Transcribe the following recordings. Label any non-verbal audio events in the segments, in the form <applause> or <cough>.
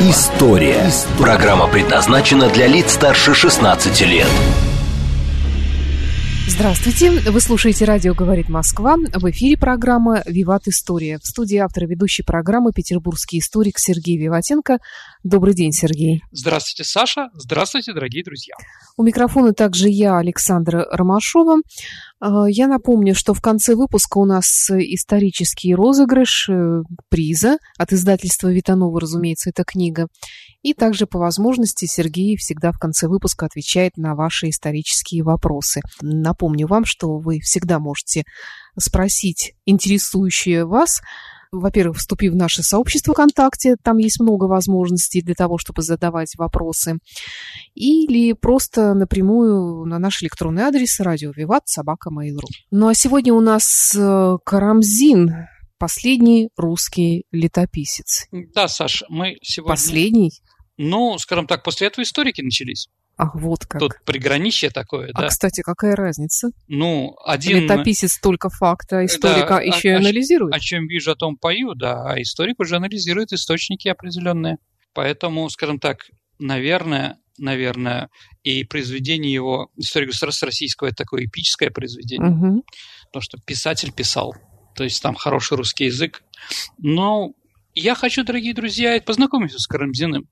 История». Программа предназначена для лиц старше 16 лет. Здравствуйте, вы слушаете «Радио говорит Москва». В эфире программа «Виват История». В студии автор ведущей программы петербургский историк Сергей Виватенко. Добрый день, Сергей. Здравствуйте, Саша. Здравствуйте, дорогие друзья. У микрофона также я, Александра Ромашова. А, я напомню, что в конце выпуска у нас исторический розыгрыш э, приза от издательства Витанова, разумеется, эта книга. И также по возможности Сергей всегда в конце выпуска отвечает на ваши исторические вопросы. Напомню вам, что вы всегда можете спросить интересующие вас во-первых, вступив в наше сообщество ВКонтакте, там есть много возможностей для того, чтобы задавать вопросы, или просто напрямую на наш электронный адрес радио Виват собака Mail.ru. Ну а сегодня у нас э, Карамзин, последний русский летописец. Да, Саш, мы сегодня... Последний? Ну, скажем так, после этого историки начались. Ах, вот как. Тут приграничье такое, а, да. кстати, какая разница? Ну, один... Летописец только факта, историка Да, еще и о- о- анализирует. О чем вижу, о том пою, да. А историк уже анализирует источники определенные. Поэтому, скажем так, наверное, наверное, и произведение его «История государства российского» – это такое эпическое произведение. Мгм. потому что писатель писал, то есть там хороший русский язык. Но я хочу, дорогие друзья, познакомиться с Карамзиным,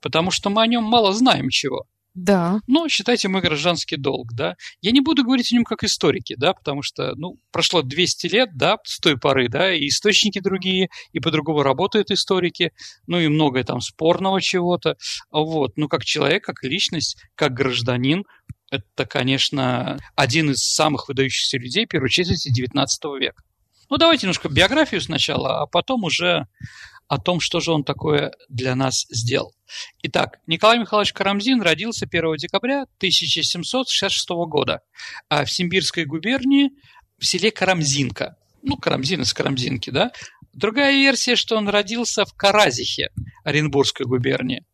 потому что мы о нем мало знаем чего. Да. Но считайте мой гражданский долг, да. Я не буду говорить о нем как историки, да, потому что, ну, прошло 200 лет, да, с той поры, да, и источники другие, и по-другому работают историки, ну, и многое там спорного чего-то, вот. Ну, как человек, как личность, как гражданин, это, конечно, один из самых выдающихся людей первой четверти XIX века. Ну, давайте немножко биографию сначала, а потом уже о том, что же он такое для нас сделал. Итак, Николай Михайлович Карамзин родился 1 декабря 1766 года а в Симбирской губернии в селе Карамзинка. Ну, Карамзин из Карамзинки, да? Другая версия, что он родился в Каразихе, Оренбургской губернии.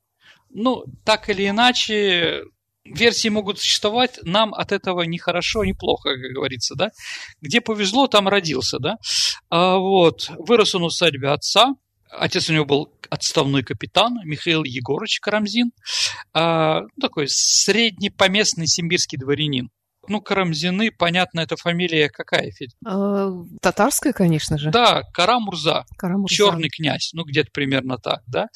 Ну, так или иначе, версии могут существовать, нам от этого ни хорошо, ни плохо, как говорится, да? Где повезло, там родился, да? А, вот, вырос он в усадьбе отца, Отец у него был отставной капитан Михаил Егорович Карамзин, ну, такой средний поместный симбирский дворянин. Ну, Карамзины, понятно, это фамилия какая, Федь? Э, Татарская, конечно же. Да, Карамурза, Карамурза. черный князь, ну, где-то примерно так, да.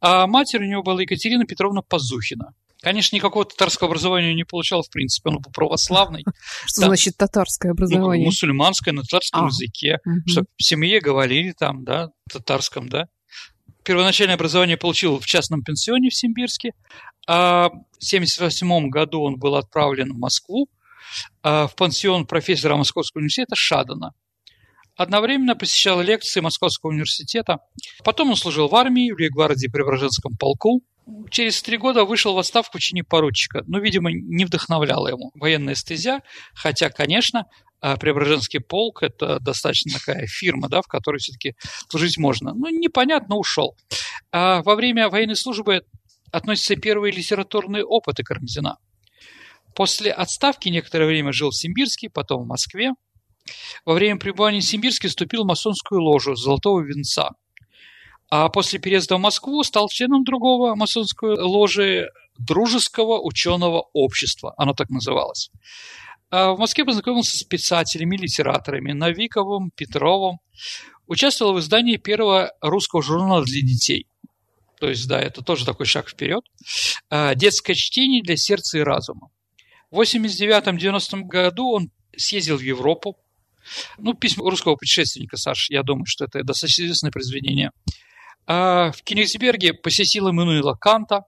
А матерь у него была Екатерина Петровна Пазухина. Конечно, никакого татарского образования не получал, в принципе, он был православный. <laughs> Что значит татарское Ну, образование? мусульманское, на татарском А. языке. Мгм. что в семье говорили там, да, татарском, да. Первоначальное образование получил в частном пенсионе в Симбирске, а в 1978 году он был отправлен в Москву а, в пансион профессора Московского университета Шадана. Одновременно посещал лекции Московского университета. Потом он служил в армии, в Лейб-гвардии Преображенском полку. Через три года вышел в отставку в чине поручика. Но, видимо, не вдохновляла ему военная стезя. Хотя, конечно, а, Преображенский полк – это достаточно такая фирма, да, в которой все-таки служить можно. Ну, непонятно, ушел. А во время военной службы относятся первые литературные опыты Карамзина. После отставки некоторое время жил в Симбирске, потом в Москве. Во время пребывания в Симбирске вступил в масонскую ложу «Золотого венца». А после переезда в Москву стал членом другого масонской ложи Дружеского ученого общества. Оно так называлось. А в Москве познакомился с писателями, литераторами Новиковым, Петровым. Участвовал в издании первого русского журнала для детей. То есть, да, это тоже такой шаг вперед. А, Детское чтение для сердца и разума. В 89-90 году он съездил в Европу. Ну, письма русского путешественника, Саш, я думаю, что это достаточно известное произведение. А в Кенигсберге посетил Эммануила Канта,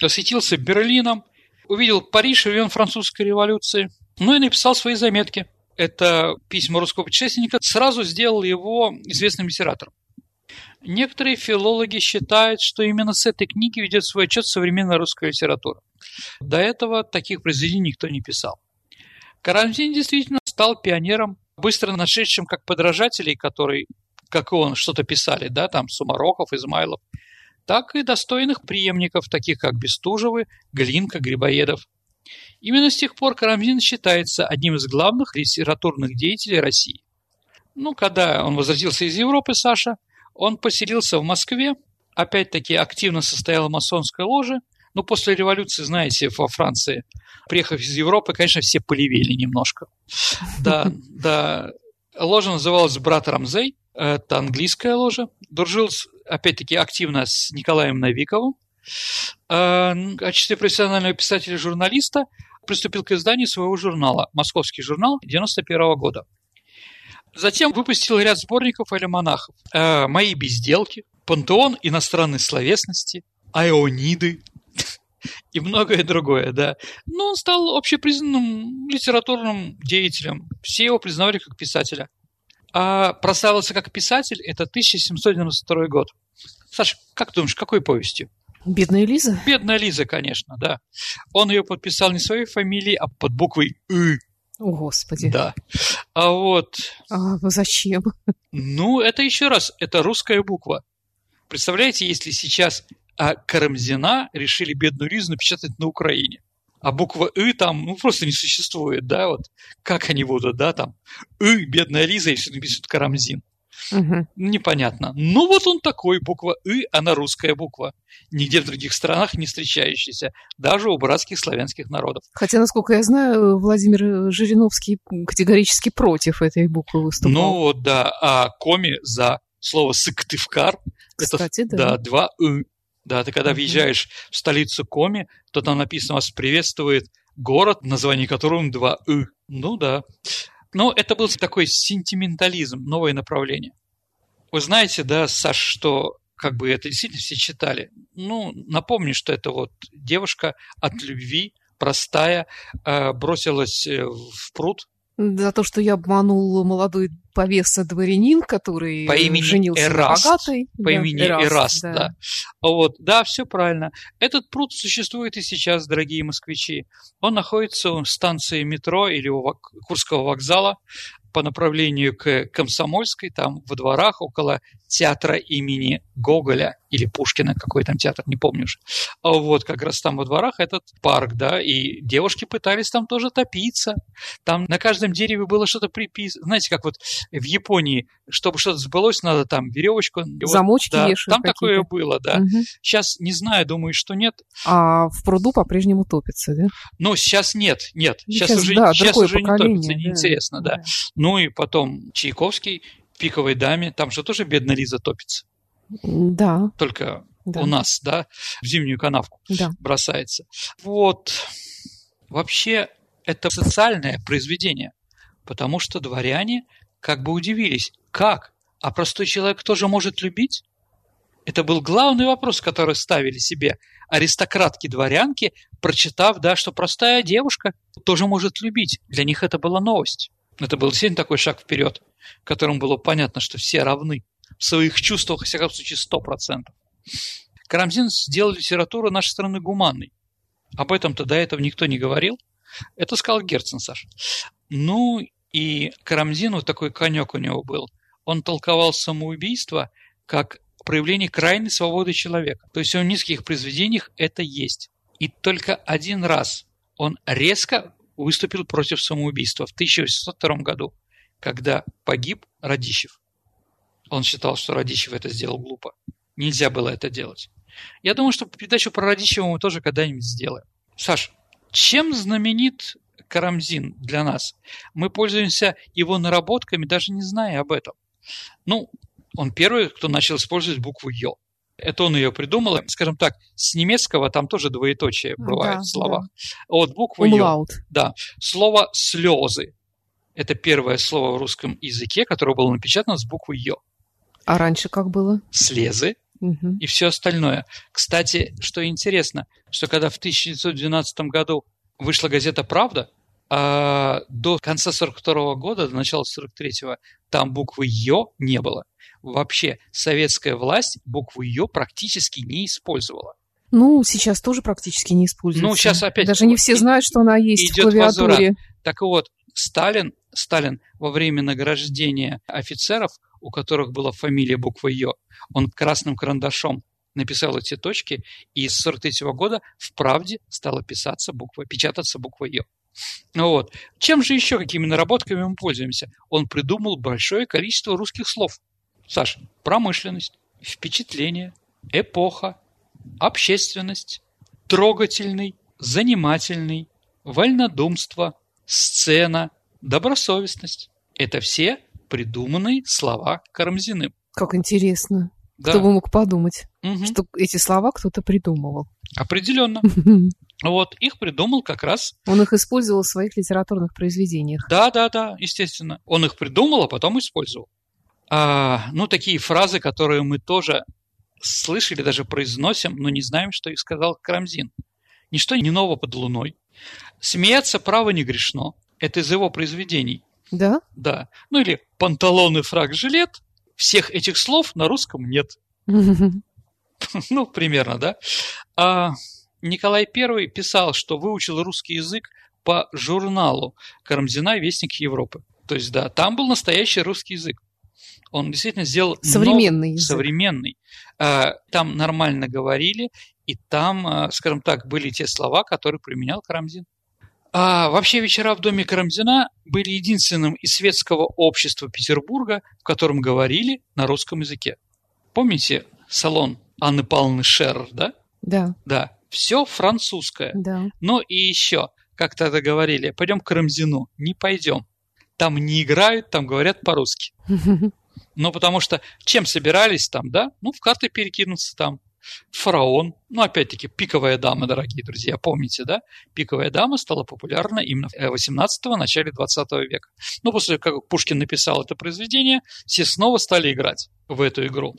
осветился Берлином, увидел Париж и район французской революции, ну и написал свои заметки. Это письма русского путешественника сразу сделал его известным литератором. Некоторые филологи считают, что именно с этой книги ведет свой отчет современная русская литература. До этого таких произведений никто не писал. Карамзин действительно стал пионером, быстро нашедшим как подражателей, которые, как он, что-то писали, да, там Сумароков, Измайлов, так и достойных преемников, таких как Бестужевы, Глинка, Грибоедов. Именно с тех пор Карамзин считается одним из главных литературных деятелей России. Ну, когда он возвратился из Европы, Саша, он поселился в Москве, опять-таки активно состояла масонская ложа, но после революции, знаете, во Франции, приехав из Европы, конечно, все полевели немножко. Да, да. Ложа называлась «Брат Рамзей», это английская ложа. Дружил, опять-таки, активно с Николаем Новиковым. Э, в качестве профессионального писателя и журналиста приступил к изданию своего журнала «Московский журнал» 91 года. Затем выпустил ряд сборников альманахов. Э, «Мои безделки», «Пантеон иностранной словесности», «Аэониды», <laughs> и многое другое, да. Но он стал общепризнанным литературным деятелем. Все его признавали как писателя. А прославился как писатель – это 1792 год. Саша, как думаешь, какой повестью? Бедная Лиза? Бедная Лиза, конечно, да. Он ее подписал не своей фамилией, а под буквой «ы». О, Господи. Да. А вот... А, ну зачем? Ну, это еще раз, это русская буква. Представляете, если сейчас а Карамзина решили бедную Лизу напечатать на Украине. А буква «ы» там ну, просто не существует, да, вот как они будут, да, там «ы», бедная Лиза, если напишут Карамзин. Угу. Непонятно. Ну вот он такой, буква «ы», она русская буква. Нигде в других странах не встречающаяся, даже у братских славянских народов. Хотя, насколько я знаю, Владимир Жириновский категорически против этой буквы выступал. Ну вот, да, а коми за слово «сыктывкар» Кстати, это, да. да, два «ы». Да, ты когда въезжаешь в столицу Коми, то там написано «Вас приветствует город, название которого два «ы». Ну да. Но это был такой сентиментализм, новое направление. Вы знаете, да, Саш, что как бы это действительно все читали. Ну, напомню, что это вот девушка от любви, простая, э, бросилась э, в пруд. За то, что я обманул молодой повеса дворянин, который по имени женился Эраст, на богатой. По да, имени Эраст, Эраст, да. да. Вот, да, все правильно. Этот пруд существует и сейчас, дорогие москвичи. Он находится у станции метро или у Курского вокзала по направлению к Комсомольской, там во дворах около театра имени Гоголя или Пушкина, какой там театр, не помню уже. А вот как раз там во дворах этот парк, да, и девушки пытались там тоже топиться. Там на каждом дереве было что-то приписано. Знаете, как вот в Японии, чтобы что-то сбылось, надо там веревочку. И вот, Замочки да, вешают Там такое было, да. Мгм. Сейчас не знаю, думаю, что нет. А в пруду по-прежнему топится, да? Но сейчас нет, нет. Сейчас, Сейчас, уже, да, сейчас уже не топится, да. неинтересно, да. Ну и потом Чайковский, «Пиковой даме», там же тоже бедная Лиза топится. Да, Только да, у нас, да, в зимнюю канавку да. бросается. Вот. Вообще, это социальное произведение, потому что дворяне как бы удивились. Как? А простой человек тоже может любить? Это был главный вопрос, который ставили себе аристократки-дворянки, прочитав, да, что простая девушка тоже может любить. Для них это была новость. Это был действительно такой шаг вперед, в котором было понятно, что все равны в своих чувствах, во всяком случае, сто процентов. Карамзин сделал литературу нашей страны гуманной. Об этом-то до этого никто не говорил. Это сказал Герцен, Саша. Ну и Карамзин, вот такой конек у него был. Он толковал самоубийство как проявление крайней свободы человека. То есть в низких произведениях это есть. И только один раз он резко выступил против самоубийства в 1802 году, когда погиб Радищев. Он считал, что Радищев это сделал глупо. Нельзя было это делать. Я думаю, что передачу про Радищева мы тоже когда-нибудь сделаем. Саш, чем знаменит Карамзин для нас? Мы пользуемся его наработками, даже не зная об этом. Ну, он первый, кто начал использовать букву «ё». Это он ее придумал. Скажем так, с немецкого там тоже двоеточие бывает Да, в словах. Вот буква «ё». Умлаут. Да. Слово «слезы» – это первое слово в русском языке, которое было напечатано с буквы «ё». А раньше как было? Слезы Мгм. и все остальное. Кстати, что интересно, что когда в 1912 году вышла газета «Правда», а до конца 42 года, до начала 43-го, там буквы «ё» не было. Вообще советская власть букву «ё» практически не использовала. Ну, сейчас тоже практически не используется. Ну, сейчас опять... Даже не все знают, что она есть в идет клавиатуре. возврат. Так вот, Сталин, Сталин во время награждения офицеров, у которых была фамилия буква «ё», он красным карандашом написал эти точки, и с 43 года в «Правде» стала писаться буква, печататься буква «ё». Ну вот. Чем же еще, какими наработками мы пользуемся? Он придумал большое количество русских слов. Саша, промышленность, впечатление, эпоха, общественность, трогательный, занимательный, вольнодумство, сцена, добросовестность. Это все придуманные слова Карамзиным. Как интересно. Да. Кто бы мог подумать, Мгм. что эти слова кто-то придумывал. Определенно. Вот, их придумал как раз Он их использовал в своих литературных произведениях. Да, да, да, естественно. Он их придумал, а потом использовал. А, ну, такие фразы, которые мы тоже слышали, даже произносим, но не знаем, что их сказал Карамзин. Ничто не ново под луной. Смеяться право не грешно. Это из его произведений. Да? Да. Ну или панталоны, фраг, жилет. Всех этих слов на русском нет. <laughs> Ну, примерно, да. А Николай I писал, что выучил русский язык по журналу Карамзина «Вестник Европы». То есть, да, там был настоящий русский язык. Он действительно сделал Современный много- язык. современный. А, Там нормально говорили, и там, а, скажем так, были те слова, которые применял Карамзин. А вообще вечера в доме Карамзина были единственным из светского общества Петербурга, в котором говорили на русском языке. Помните салон Анны Павловны Шерр, да? Да, Да, все французское. да. Ну и еще, как тогда говорили, пойдем к Карамзину. Не пойдем. Там не играют, там говорят по-русски. <laughs> Ну, потому что чем собирались там, да? Ну, в карты перекинуться там. Фараон. Ну, опять-таки, пиковая дама, дорогие друзья, помните, да? Пиковая дама стала популярна именно в 18-го, начале 20 века. Ну, после как Пушкин написал это произведение, все снова стали играть в эту игру.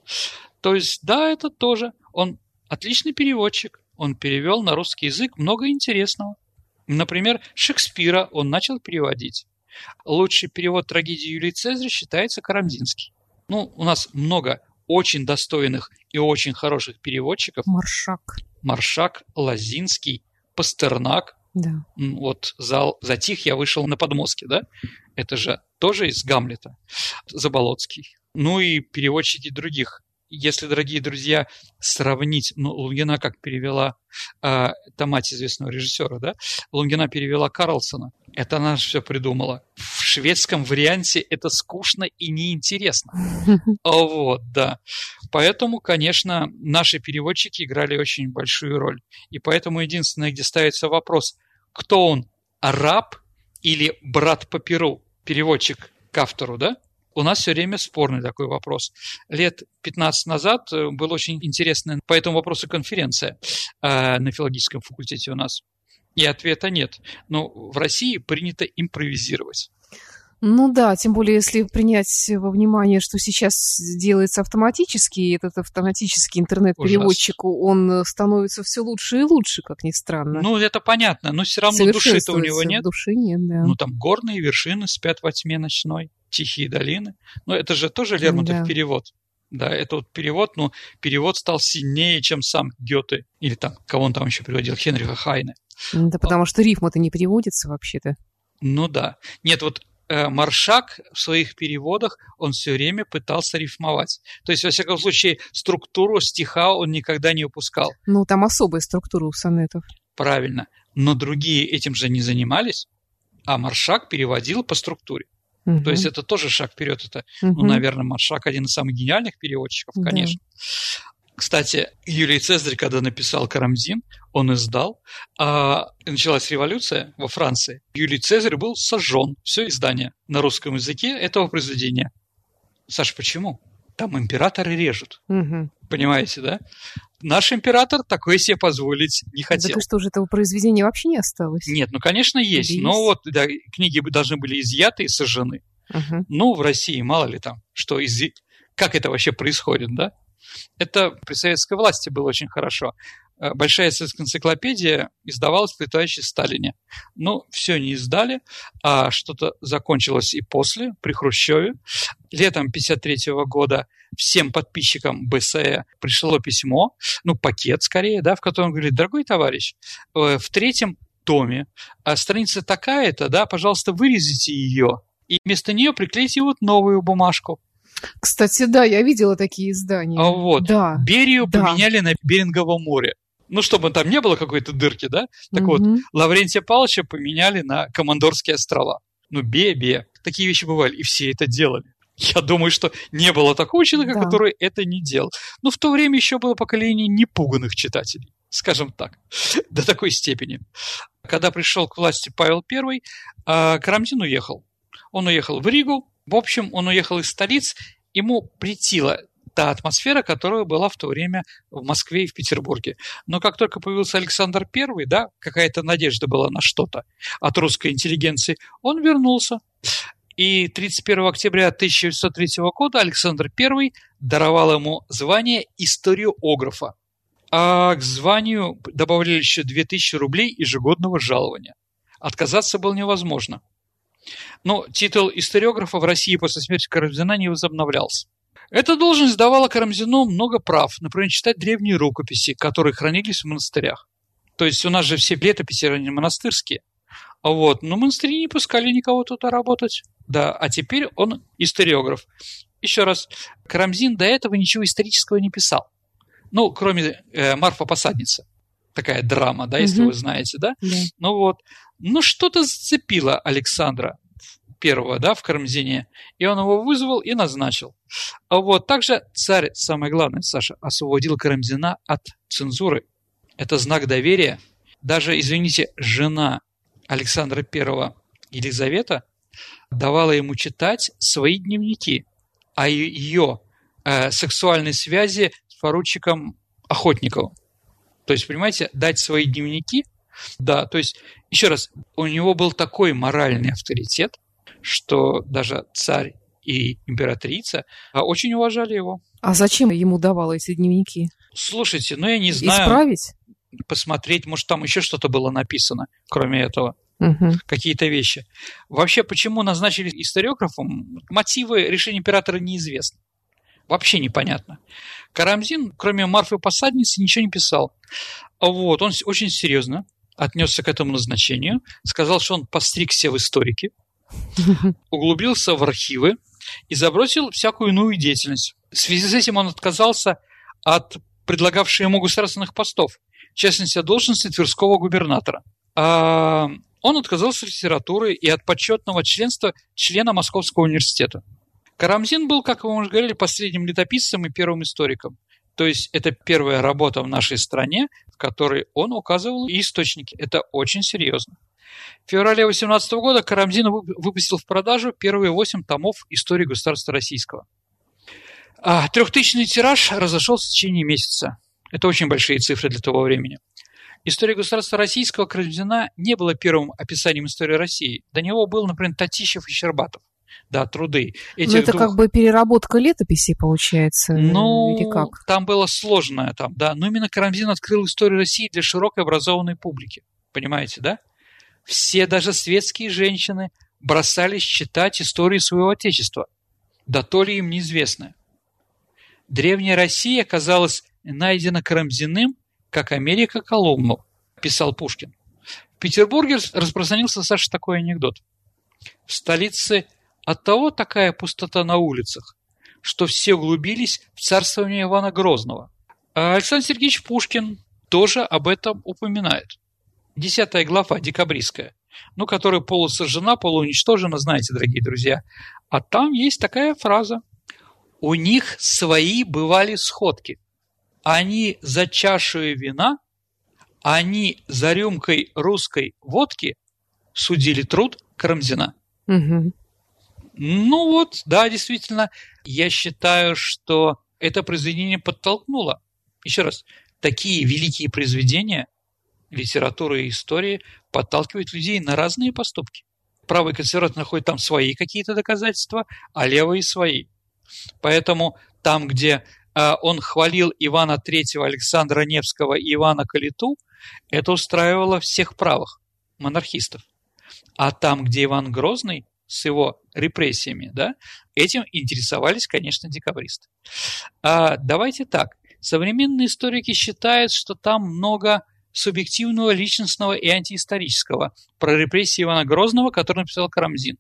То есть, да, это тоже. Он отличный переводчик. Он перевел на русский язык много интересного. Например, Шекспира он начал переводить. Лучший перевод трагедии Юлии Цезаря считается Карамзинский. Ну, у нас много очень достойных и очень хороших переводчиков. Маршак. Маршак, Лазинский, Пастернак. Да. Вот зал затих, я вышел на подмостке, да? Это же тоже из Гамлета. Заболоцкий. Ну и переводчики других. Если, дорогие друзья, сравнить, ну, Лунгина как перевела, э, это мать известного режиссера, да? Лунгина перевела Карлсона. Это она все придумала. В шведском варианте это скучно и неинтересно. <laughs> А Вот, да. Поэтому, конечно, наши переводчики играли очень большую роль. И поэтому единственное, где ставится вопрос, кто он, араб или брат по перу, переводчик к автору, да? У нас все время спорный такой вопрос. Лет 15 назад э, была очень интересная по этому вопросу конференция э, на филологическом факультете у нас. И ответа нет. Но в России принято импровизировать. Ну да, тем более, если принять во внимание, что сейчас делается автоматически, и этот автоматический интернет-переводчик, он э, становится все лучше и лучше, как ни странно. Ну, это понятно, но все равно души-то у него нет. Души нет, да. Ну, там горные вершины спят во тьме ночной, тихие долины. Но это же тоже Лермонтов Да. перевод. Да, это вот перевод, но перевод стал сильнее, чем сам Гёте. Или там, кого он там еще переводил, Хенриха Хайне. Да потому что рифма-то не переводится вообще-то. Ну да. Нет, вот Маршак в своих переводах, он все время пытался рифмовать. То есть, во всяком случае, структуру стиха он никогда не упускал. Ну, там особая структура у сонетов. Правильно. Но другие этим же не занимались, а Маршак переводил по структуре. То есть это тоже шаг вперед. Это, ну, наверное, Маршак один из самых гениальных переводчиков, Да. Кстати, Юлий Цезарь, когда написал Карамзин, он издал, а началась революция во Франции. Юлий Цезарь был сожжен. Все издание на русском языке этого произведения. Саша, почему? Там императоры режут. Понимаете, да? Наш император такое себе позволить не хотел. Так и что же, этого произведения вообще не осталось? Нет, ну, конечно, есть. Или Но есть? вот да, книги должны были изъяты и сожжены. Ага. Ну, в России, мало ли там, что из... Как это вообще происходит, да? Это при советской власти было очень хорошо. э, большая советская энциклопедия издавалась при товарище Сталине. Ну, все не издали, а что-то закончилось и после, при Хрущеве. Летом 1953 года всем подписчикам БСЭ пришло письмо, ну, пакет скорее, да, в котором говорит, дорогой товарищ, э, в третьем томе а страница такая-то, да, пожалуйста, вырезите ее, и вместо нее приклейте вот новую бумажку. Кстати, да, я видела такие издания. А вот, да. Берию да. поменяли на Берингово море. Ну, чтобы там не было какой-то дырки, да? Так угу. вот, Лаврентия Павловича поменяли на Командорские острова. Ну, бе-бе. Такие вещи бывали, и все это делали. Я думаю, что не было такого человека, да. который это не делал. Но в то время еще было поколение непуганных читателей, скажем так, <laughs> до такой степени. Когда пришел к власти Павел I, а, Карамзин уехал. Он уехал в Ригу, в общем, он уехал из столиц, ему претила та атмосфера, которая была в то время в Москве и в Петербурге. Но как только появился Александр I, да, какая-то надежда была на что-то от русской интеллигенции, он вернулся. И 31 октября 1903 года Александр I даровал ему звание историографа. А к званию добавляли еще 2000 рублей ежегодного жалования. Отказаться было невозможно. Но титул историографа в России после смерти Карамзина не возобновлялся. Эта должность давала Карамзину много прав, например, читать древние рукописи, которые хранились в монастырях. То есть у нас же все летописи они монастырские. А вот, но монастыри не пускали никого туда работать. Да, а теперь он историограф. Еще раз, Карамзин до этого ничего исторического не писал. Ну, кроме э, Марфа Посадница. Такая драма, да, если угу. вы знаете, да? да? Ну вот. Ну, что-то зацепило Александра первого, да, в Карамзине, и он его вызвал и назначил. А вот также царь, самое главное, Саша, освободил Карамзина от цензуры. Это знак доверия. Даже, извините, жена Александра I, Елизавета, давала ему читать свои дневники о ее э, сексуальной связи с поручиком Охотниковым. То есть, понимаете, дать свои дневники, да, то есть, еще раз, у него был такой моральный авторитет, что даже царь и императрица а, очень уважали его. А зачем ему давал эти дневники? Слушайте, ну я не знаю. Исправить? Посмотреть, может, там еще что-то было написано, кроме этого. Угу. Какие-то вещи. Вообще, почему назначили историографом, мотивы решения императора неизвестны. Вообще непонятно. Карамзин, кроме Марфы Посадницы, ничего не писал. Вот, он очень серьезно отнесся к этому назначению, сказал, что он постригся в историке, <laughs> углубился в архивы и забросил всякую иную деятельность. В связи с этим он отказался от предлагавших ему государственных постов, в частности, от должности Тверского губернатора. А он отказался от литературы и от почетного членства члена Московского университета. Карамзин был, как мы уже говорили, последним летописцем и первым историком. То есть это первая работа в нашей стране, в которой он указывал источники. Это очень серьезно. В феврале 18 года Карамзин выпустил в продажу первые восемь томов истории государства российского. А трехтысячный тираж разошелся в течение месяца. Это очень большие цифры для того времени. История государства российского Карамзина не было первым описанием истории России. До него был, например, Татищев и Щербатов. Да, труды. Этих ну, это двух... как бы переработка летописи получается, ну, или как? там было сложное, там, да. Но именно Карамзин открыл историю России для широкой образованной публики. Понимаете, да? Все, даже светские женщины, бросались читать истории своего Отечества. Да то ли им неизвестно. Древняя Россия оказалась найдена Карамзиным, как Америка Колумну, писал Пушкин. В Петербурге распространился, Саша, такой анекдот. В столице от того такая пустота на улицах, что все углубились в царствование Ивана Грозного. А Александр Сергеевич Пушкин тоже об этом упоминает. Десятая глава, декабристская, ну, которая полусожжена, полууничтожена, знаете, дорогие друзья. А там есть такая фраза. У них свои бывали сходки. Они за чашей вина, они за рюмкой русской водки судили труд Карамзина. Угу. Ну вот, да, действительно, я считаю, что это произведение подтолкнуло. Еще раз, такие великие произведения литературы и истории подталкивают людей на разные поступки. Правый консерватор находит там свои какие-то доказательства, а левые свои. Поэтому там, где а, он хвалил Ивана III, Александра Невского и Ивана Калиту, это устраивало всех правых монархистов. А там, где Иван Грозный с его репрессиями, да, этим интересовались, конечно, декабристы. А, давайте так. Современные историки считают, что там много субъективного, личностного и антиисторического про репрессии Ивана Грозного, который написал Карамзин.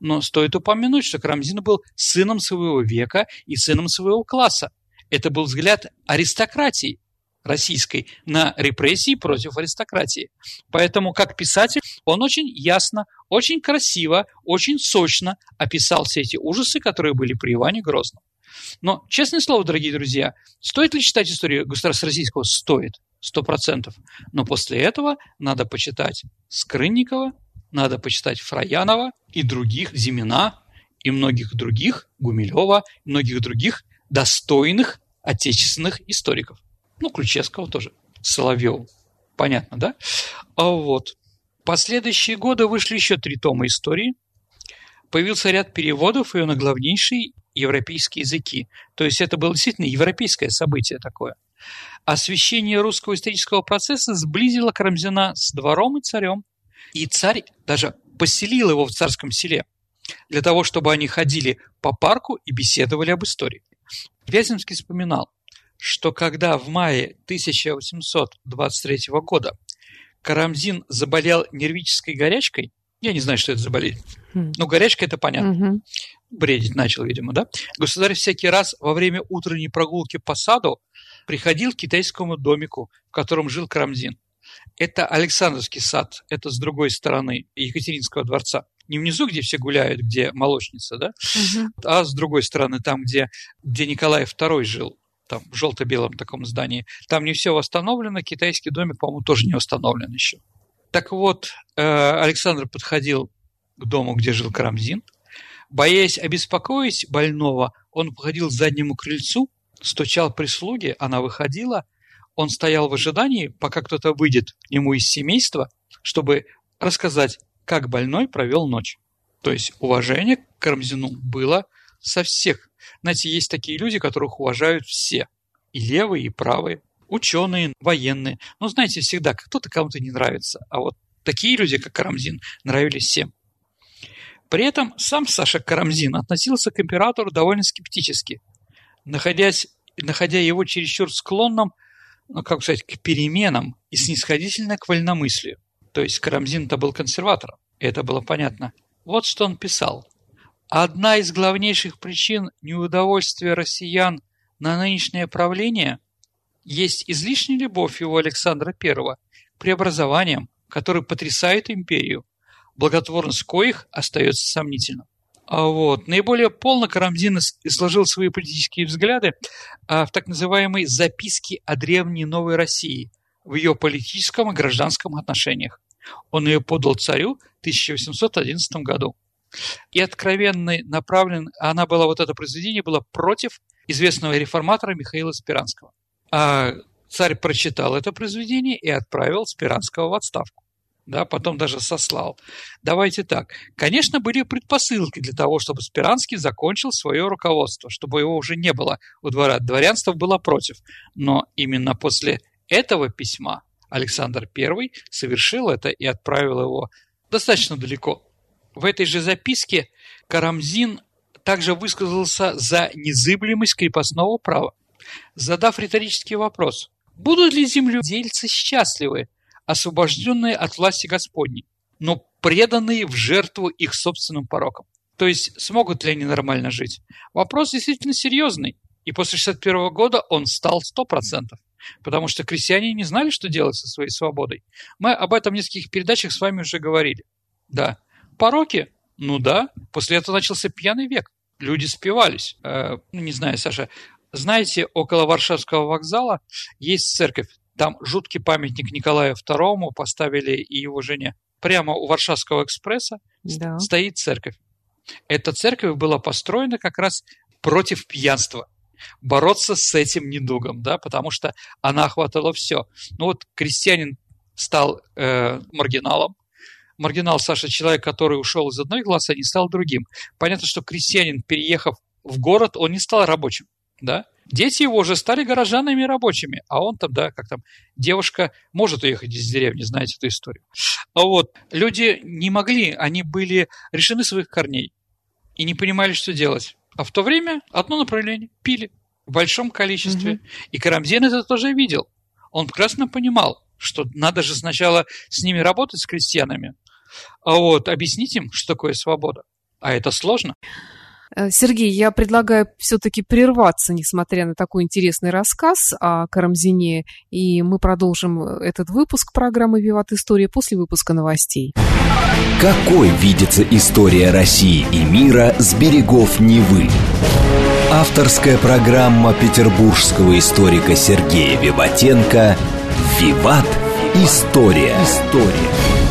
Но стоит упомянуть, что Карамзин был сыном своего века и сыном своего класса. Это был взгляд аристократии российской на репрессии против аристократии. Поэтому, как писатель, он очень ясно, очень красиво, очень сочно описал все эти ужасы, которые были при Иване Грозном. Но, честное слово, дорогие друзья, стоит ли читать историю государства российского? Стоит, сто процентов. Но после этого надо почитать Скрынникова, надо почитать Фраянова и других, Зимина и многих других, Гумилева, и многих других достойных отечественных историков. Ну, Ключевского тоже, Соловьеву. Понятно, да? А вот. Последующие годы вышли еще три тома истории. Появился ряд переводов ее на главнейшие европейские языки. То есть это было действительно европейское событие такое. Освещение русского исторического процесса сблизило Карамзина с двором и царем. И царь даже поселил его в царском селе для того, чтобы они ходили по парку и беседовали об истории. Вяземский вспоминал, что когда в мае 1823 года Карамзин заболел нервической горячкой, я не знаю, что это за болезнь, хм. но горячка это понятно, угу. бредить начал, видимо, да? Государь всякий раз во время утренней прогулки по саду приходил к китайскому домику, в котором жил Карамзин. Это Александровский сад, это с другой стороны Екатеринского дворца. Не внизу, где все гуляют, где молочница, да, угу. а с другой стороны, там, где, где Николай II жил, там, в желто-белом таком здании. Там не все восстановлено, китайский домик, по-моему, тоже не восстановлен еще. Так вот, э, Александр подходил к дому, где жил Карамзин. Боясь обеспокоить больного, он подходил к заднему крыльцу, стучал прислуге, она выходила, он стоял в ожидании, пока кто-то выйдет к нему из семейства, чтобы рассказать, как больной провел ночь. То есть уважение к Карамзину было со всех. Знаете, есть такие люди, которых уважают все. И левые, и правые. Ученые, военные. Но знаете, всегда кто-то кому-то не нравится. А вот такие люди, как Карамзин, нравились всем. При этом сам Саша Карамзин относился к императору довольно скептически, находясь, находя его чересчур склонным ну, как сказать, к переменам и снисходительно к вольномыслию. То есть Карамзин-то был консерватором, и это было понятно. Вот что он писал. Одна из главнейших причин неудовольствия россиян на нынешнее правление есть излишняя любовь его Александра I к преобразованиям, которые потрясают империю, благотворность коих остается сомнительным. А вот. Наиболее полно Карамзин изложил свои политические взгляды а, в так называемой «Записке о древней Новой России» в ее политическом и гражданском отношениях. Он ее подал царю в 1811 году. И откровенной направлен, она была, вот это произведение было против известного реформатора Михаила Спиранского. А царь прочитал это произведение и отправил Спиранского в отставку да, потом даже сослал. Давайте так. Конечно, были предпосылки для того, чтобы Спиранский закончил свое руководство, чтобы его уже не было у двора. Дворянство было против. Но именно после этого письма Александр I совершил это и отправил его достаточно далеко. В этой же записке Карамзин также высказался за незыблемость крепостного права, задав риторический вопрос. Будут ли земледельцы счастливы, освобожденные от власти Господней, но преданные в жертву их собственным порокам. То есть, смогут ли они нормально жить? Вопрос действительно серьезный. И после 61 года он стал 100%. Потому что крестьяне не знали, что делать со своей свободой. Мы об этом в нескольких передачах с вами уже говорили. Да. Пороки? Ну да. После этого начался пьяный век. Люди спивались. Э, ну, не знаю, Саша, знаете, около Варшавского вокзала есть церковь. Там жуткий памятник Николаю II поставили и его жене. Прямо у Варшавского экспресса да. стоит церковь. Эта церковь была построена как раз против пьянства бороться с этим недугом, да, потому что она охватывала все. Ну вот крестьянин стал э, маргиналом, маргинал Саша человек, который ушел из одной классы, а не стал другим. Понятно, что крестьянин, переехав в город, он не стал рабочим, да, Дети его уже стали горожанами и рабочими, а он там, да, как там, девушка может уехать из деревни, знаете эту историю. А вот люди не могли, они были решены своих корней и не понимали, что делать. А в то время одно направление – пили в большом количестве. Угу. И Карамзин это тоже видел. Он прекрасно понимал, что надо же сначала с ними работать, с крестьянами, а вот объяснить им, что такое свобода. А это сложно. Э, Сергей, я предлагаю все-таки прерваться, несмотря на такой интересный рассказ о Карамзине, и мы продолжим этот выпуск программы «Виват История» после выпуска новостей. Какой видится история России и мира с берегов Невы? Авторская программа петербургского историка Сергея Виватенко «Виват. История». История.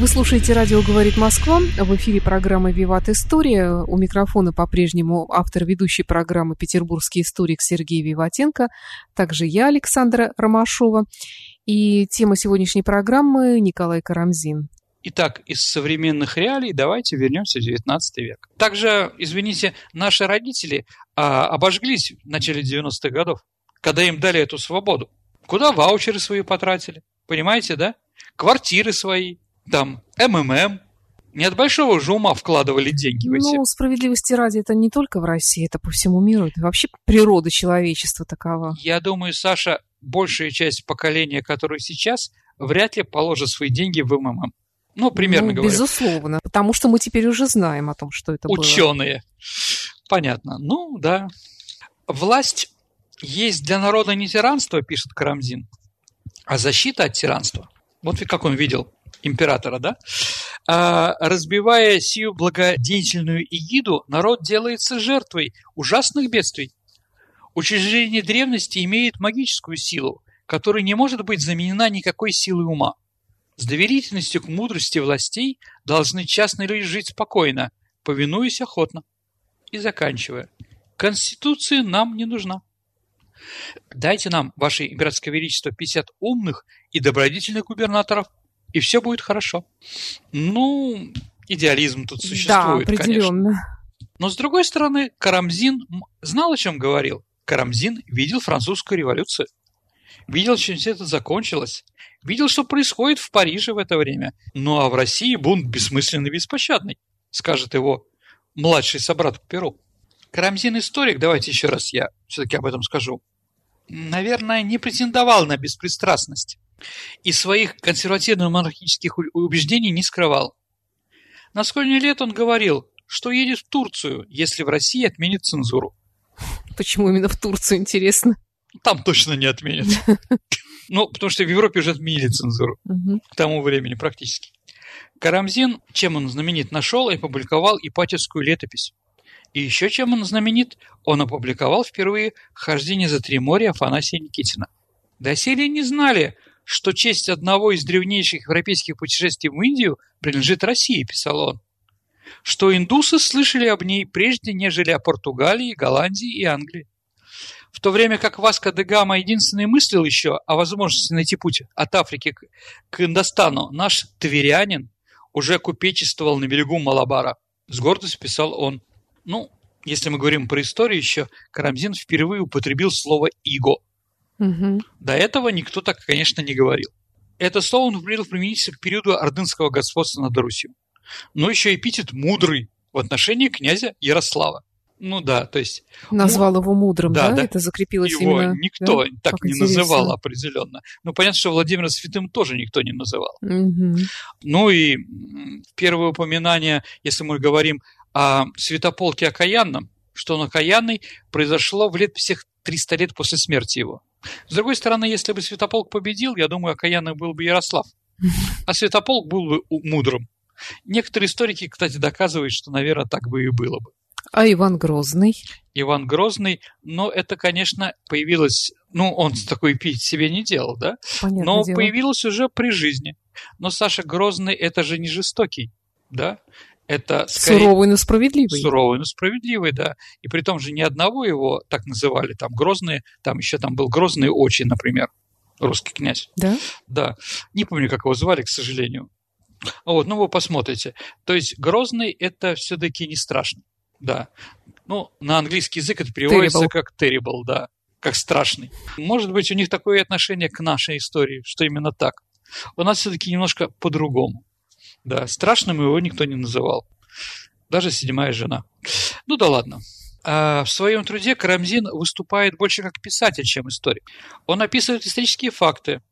Вы слушаете «Радио говорит Москва». В эфире программа «Виват История». У микрофона по-прежнему автор ведущей программы «Петербургский историк» Сергей Виватенко. Также я, Александра Ромашова. И тема сегодняшней программы – Николай Карамзин. Итак, из современных реалий давайте вернемся в XIX век. Также, извините, наши родители а, обожглись в начале 90-х годов, когда им дали эту свободу. Куда ваучеры свои потратили? Понимаете, да? Квартиры свои, там МММ. Не от большого же ума вкладывали деньги в эти. Ну, справедливости ради, это не только в России, это по всему миру. Это вообще природа человечества такова. Я думаю, Саша, большая часть поколения, которое сейчас, вряд ли положит свои деньги в МММ. Ну, примерно ну, говоря. Безусловно, потому что мы теперь уже знаем о том, что это Ученые. было. Ученые. Понятно. Ну, да. Власть есть для народа не тиранство, пишет Карамзин, а защита от тиранства. Вот как он видел императора, да, а, разбивая сию благодетельную эгиду, народ делается жертвой ужасных бедствий. Учреждение древности имеет магическую силу, которая не может быть заменена никакой силой ума. С доверительностью к мудрости властей должны частные люди жить спокойно, повинуясь охотно. И заканчивая. Конституция нам не нужна. Дайте нам, Ваше Императорское Величество, 50 умных и добродетельных губернаторов – и все будет хорошо. Ну, идеализм тут существует, да, определенно. конечно. Но с другой стороны, Карамзин знал, о чем говорил. Карамзин видел французскую революцию. Видел, чем все это закончилось. Видел, что происходит в Париже в это время. Ну а в России бунт бессмысленный беспощадный, скажет его младший собрат по перу. Карамзин историк, давайте еще раз я все-таки об этом скажу, наверное, не претендовал на беспристрастность и своих консервативно-монархических убеждений не скрывал. На сколько лет он говорил, что едет в Турцию, если в России отменят цензуру. Почему именно в Турцию, интересно? Там точно не отменят. <laughs> Ну, потому что в Европе уже отменили цензуру к тому времени практически. Карамзин, чем он знаменит, нашел и опубликовал Ипатьевскую летопись. И еще чем он знаменит, он опубликовал впервые «Хождение за три моря» Афанасия Никитина. Доселе не знали, что честь одного из древнейших европейских путешествий в Индию принадлежит России, писал он. Что индусы слышали об ней прежде, нежели о Португалии, Голландии и Англии. В то время как Васко де Гама единственный мыслил еще о возможности найти путь от Африки к, Индостану, наш тверянин уже купечествовал на берегу Малабара. С гордостью писал он. Ну, если мы говорим про историю еще, Карамзин впервые употребил слово «иго», Угу. До этого никто так, конечно, не говорил. Это слово он вплел применительно к периоду ордынского господства над Русью. Но еще эпитет «мудрый» в отношении князя Ярослава. Ну да, то есть... Назвал его мудрым, да? да? Это закрепилось его именно... никто да? так как не интересно. называл определенно. Ну, понятно, что Владимира Святым тоже никто не называл. Угу. Ну и первое упоминание, если мы говорим о святополке Окаянном, что он окаянный, произошло в лет всех 300 лет после смерти его. С другой стороны, если бы Святополк победил, я думаю, окаянным был бы Ярослав. А Святополк был бы мудрым. Некоторые историки, кстати, доказывают, что, наверное, так бы и было бы. А Иван Грозный? Иван Грозный, но это, конечно, появилось... Ну, он такой пить себе не делал, да? Понятное но дело. появилось уже при жизни. Но Саша Грозный – это же не жестокий, да? Это скорее... Суровый, но справедливый. Суровый, но справедливый, да. И при том же ни одного его так называли, там, Грозный, там еще там был Грозный очень, например, русский князь. Да? Да. Не помню, как его звали, к сожалению. Вот, ну вы посмотрите. То есть Грозный – это все-таки не страшно, да. Ну, на английский язык это переводится Terrible. как terrible, да, как страшный. Может быть, у них такое отношение к нашей истории, что именно так. У нас все-таки немножко по-другому. Да, страшным его никто не называл. Даже седьмая жена. Ну да ладно. А в своем труде Карамзин выступает больше как писатель, чем историк. Он описывает исторические факты,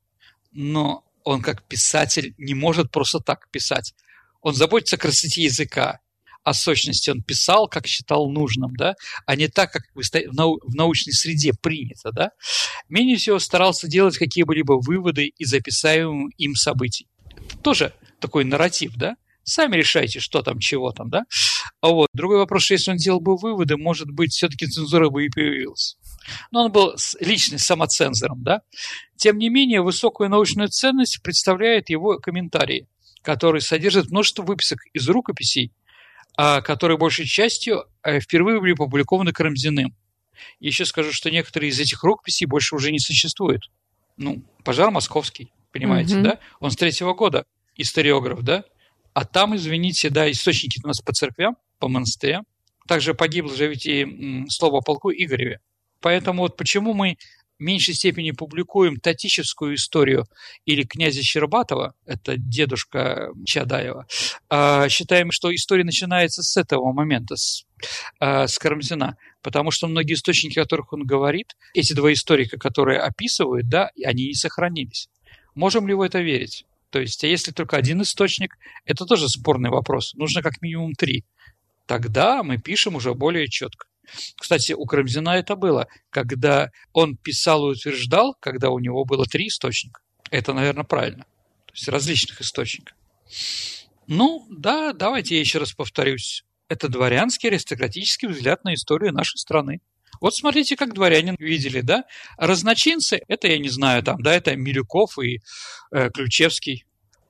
но он как писатель не может просто так писать. Он заботится о красоте языка, о сочности. Он писал, как считал нужным, да, а не так, как в научной среде принято, да. Менее всего старался делать какие-либо выводы из описаемых им событий. Тоже такой нарратив, да. Сами решайте, что там, чего там, да. А вот другой вопрос, что если он делал бы выводы, может быть, все-таки цензура бы и появилась. Но он был личным самоцензором, да. Тем не менее, высокую научную ценность представляет его комментарии, которые содержат множество выписок из рукописей, а, которые большей частью э, впервые были опубликованы Карамзиным. Еще скажу, что некоторые из этих рукописей больше уже не существуют. Ну, пожар московский, понимаете, Мгм. да? Он с третьего года, историограф, да? А там, извините, да, источники у нас по церквям, по монастырям. Также погибло же ведь и слово о полку Игореве. Поэтому вот почему мы в меньшей степени публикуем Татищевскую историю или князя Щербатова, это дедушка Чадаева, а, считаем, что история начинается с этого момента, с, а, с Карамзина, потому что многие источники, о которых он говорит, эти два историка, которые описывают, да, они не сохранились. Можем ли в это верить? То есть, а если только один источник, это тоже спорный вопрос. Нужно как минимум три. Тогда мы пишем уже более четко. Кстати, у Карамзина это было, когда он писал и утверждал, когда у него было три источника. Это, наверное, правильно. То есть различных источников. Ну, да, давайте я еще раз повторюсь. Это дворянский аристократический взгляд на историю нашей страны. Вот смотрите, как дворяне видели, да? Разночинцы, это я не знаю, там, да, это Милюков и э, Ключевский.